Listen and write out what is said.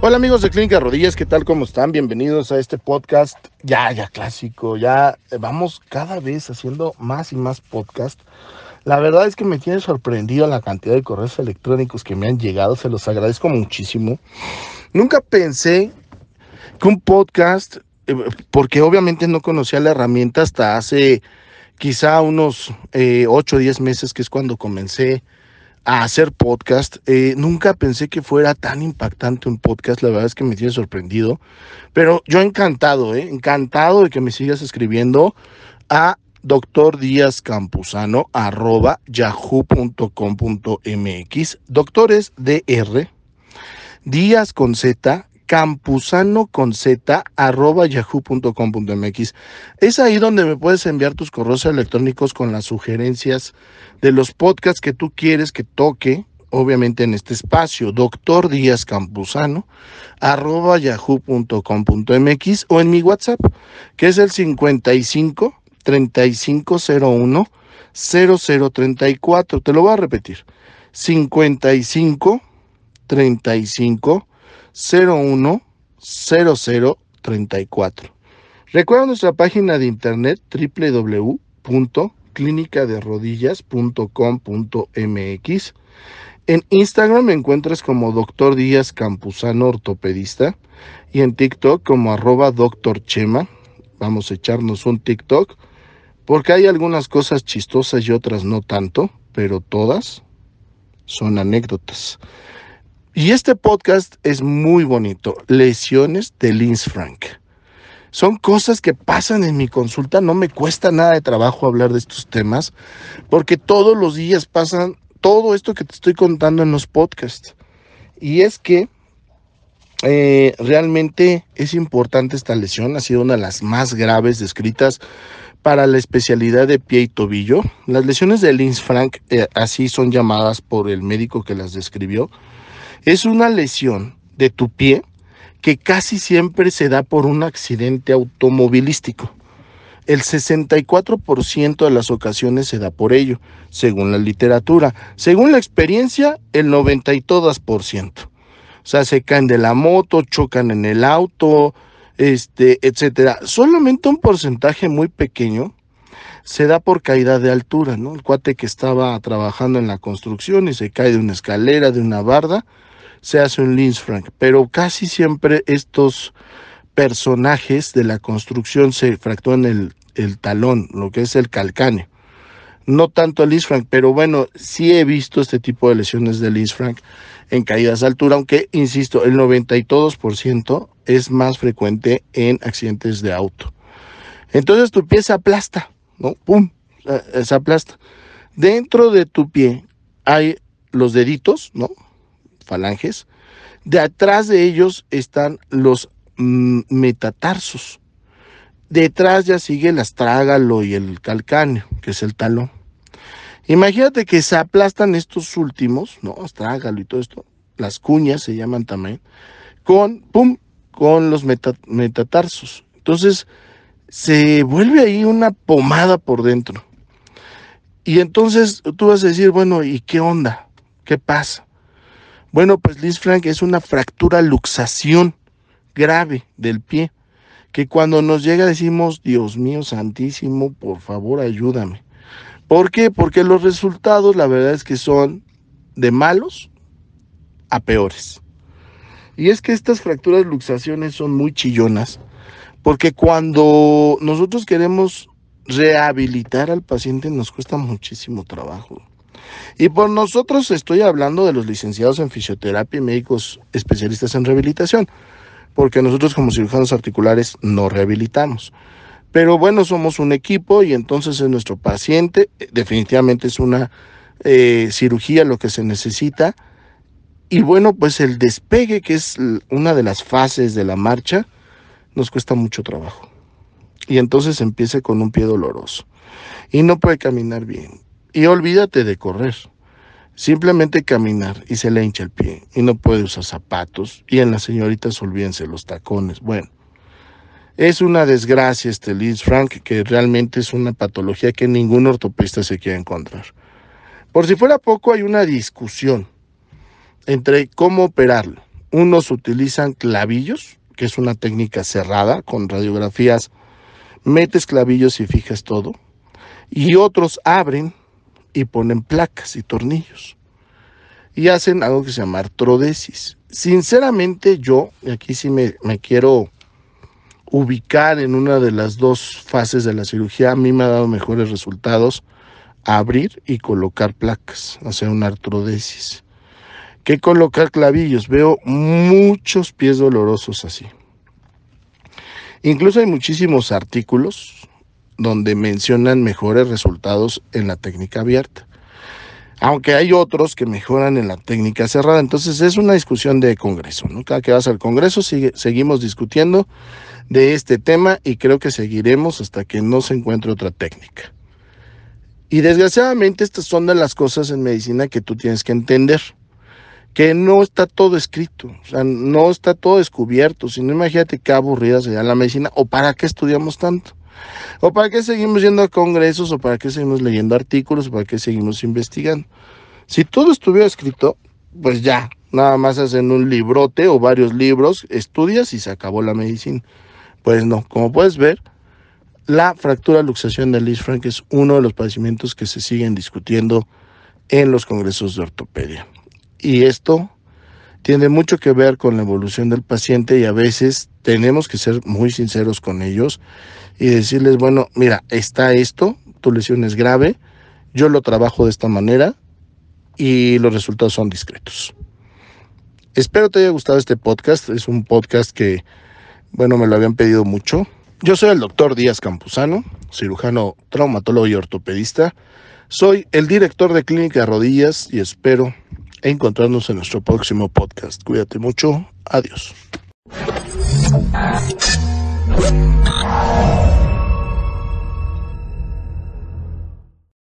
Hola amigos de Clínica Rodillas, ¿qué tal? ¿Cómo están? Bienvenidos a este podcast ya, ya clásico, ya vamos cada vez haciendo más y más podcast. La verdad es que me tiene sorprendido la cantidad de correos electrónicos que me han llegado, se los agradezco muchísimo. Nunca pensé que un podcast, eh, porque obviamente no conocía la herramienta hasta hace quizá unos 8 eh, o 10 meses, que es cuando comencé a hacer podcast. Eh, nunca pensé que fuera tan impactante un podcast, la verdad es que me tiene sorprendido, pero yo encantado, eh, encantado de que me sigas escribiendo a doctor Díaz Campuzano arroba yahoo.com.mx doctores DR Díaz con Z campusano con z arroba yahoo.com.mx. Es ahí donde me puedes enviar tus correos electrónicos con las sugerencias de los podcasts que tú quieres que toque, obviamente en este espacio, doctor Díaz Campuzano, arroba yahoo.com.mx o en mi WhatsApp, que es el 55 3501 0034. Te lo voy a repetir. 55 35 010034. Recuerda nuestra página de internet www.clinicaderodillas.com.mx. En Instagram me encuentras como Doctor Díaz Campuzano Ortopedista y en TikTok como arroba Doctor Chema. Vamos a echarnos un TikTok porque hay algunas cosas chistosas y otras no tanto, pero todas son anécdotas. Y este podcast es muy bonito. Lesiones de Lins Frank. Son cosas que pasan en mi consulta. No me cuesta nada de trabajo hablar de estos temas porque todos los días pasan todo esto que te estoy contando en los podcasts. Y es que eh, realmente es importante esta lesión. Ha sido una de las más graves descritas para la especialidad de pie y tobillo. Las lesiones de Lins Frank, eh, así son llamadas por el médico que las describió es una lesión de tu pie que casi siempre se da por un accidente automovilístico. El 64% de las ocasiones se da por ello, según la literatura. Según la experiencia, el 90 y todas por ciento. O sea, se caen de la moto, chocan en el auto, este, etcétera. Solamente un porcentaje muy pequeño se da por caída de altura, ¿no? El cuate que estaba trabajando en la construcción y se cae de una escalera, de una barda, se hace un Lynch Frank, pero casi siempre estos personajes de la construcción se fracturan el, el talón, lo que es el calcáneo. No tanto el Lynch Frank, pero bueno, sí he visto este tipo de lesiones de Lynch Frank en caídas de altura, aunque, insisto, el 92% es más frecuente en accidentes de auto. Entonces tu pie se aplasta, ¿no? ¡Pum! Se aplasta. Dentro de tu pie hay los deditos, ¿no? Falanges. De atrás de ellos están los mm, metatarsos. Detrás ya sigue el astrágalo y el calcáneo, que es el talón. Imagínate que se aplastan estos últimos, ¿no? Astrágalo y todo esto, las cuñas se llaman también, con, pum, con los metatarsos. Entonces, se vuelve ahí una pomada por dentro. Y entonces tú vas a decir, bueno, ¿y qué onda? ¿Qué pasa? Bueno, pues Liz Frank es una fractura luxación grave del pie, que cuando nos llega decimos, Dios mío santísimo, por favor ayúdame. ¿Por qué? Porque los resultados la verdad es que son de malos a peores. Y es que estas fracturas luxaciones son muy chillonas, porque cuando nosotros queremos rehabilitar al paciente nos cuesta muchísimo trabajo. Y por nosotros estoy hablando de los licenciados en fisioterapia y médicos especialistas en rehabilitación, porque nosotros como cirujanos articulares no rehabilitamos. Pero bueno, somos un equipo y entonces es nuestro paciente, definitivamente es una eh, cirugía lo que se necesita. Y bueno, pues el despegue, que es una de las fases de la marcha, nos cuesta mucho trabajo. Y entonces empieza con un pie doloroso. Y no puede caminar bien. Y olvídate de correr. Simplemente caminar y se le hincha el pie y no puede usar zapatos. Y en las señoritas olvídense los tacones. Bueno, es una desgracia este Liz Frank, que realmente es una patología que ningún ortopedista se quiere encontrar. Por si fuera poco, hay una discusión entre cómo operarlo. Unos utilizan clavillos, que es una técnica cerrada con radiografías, metes clavillos y fijas todo, y otros abren y ponen placas y tornillos y hacen algo que se llama artrodesis. Sinceramente yo, y aquí sí me, me quiero ubicar en una de las dos fases de la cirugía, a mí me ha dado mejores resultados abrir y colocar placas, hacer una artrodesis, que colocar clavillos. Veo muchos pies dolorosos así. Incluso hay muchísimos artículos donde mencionan mejores resultados en la técnica abierta. Aunque hay otros que mejoran en la técnica cerrada. Entonces es una discusión de Congreso. Cada que vas al Congreso seguimos discutiendo de este tema y creo que seguiremos hasta que no se encuentre otra técnica. Y desgraciadamente estas son de las cosas en medicina que tú tienes que entender, que no está todo escrito, o sea, no está todo descubierto, si no imagínate qué aburrida sería la medicina o para qué estudiamos tanto. ¿O para qué seguimos yendo a congresos? ¿O para qué seguimos leyendo artículos? ¿O para qué seguimos investigando? Si todo estuviera escrito, pues ya, nada más hacen un librote o varios libros, estudias y se acabó la medicina. Pues no, como puedes ver, la fractura luxación de Lich-Frank es uno de los padecimientos que se siguen discutiendo en los congresos de ortopedia. Y esto tiene mucho que ver con la evolución del paciente y a veces tenemos que ser muy sinceros con ellos y decirles, bueno, mira, está esto, tu lesión es grave, yo lo trabajo de esta manera y los resultados son discretos. Espero te haya gustado este podcast, es un podcast que, bueno, me lo habían pedido mucho yo soy el doctor Díaz Campuzano, cirujano, traumatólogo y ortopedista. Soy el director de Clínica Rodillas y espero encontrarnos en nuestro próximo podcast. Cuídate mucho. Adiós.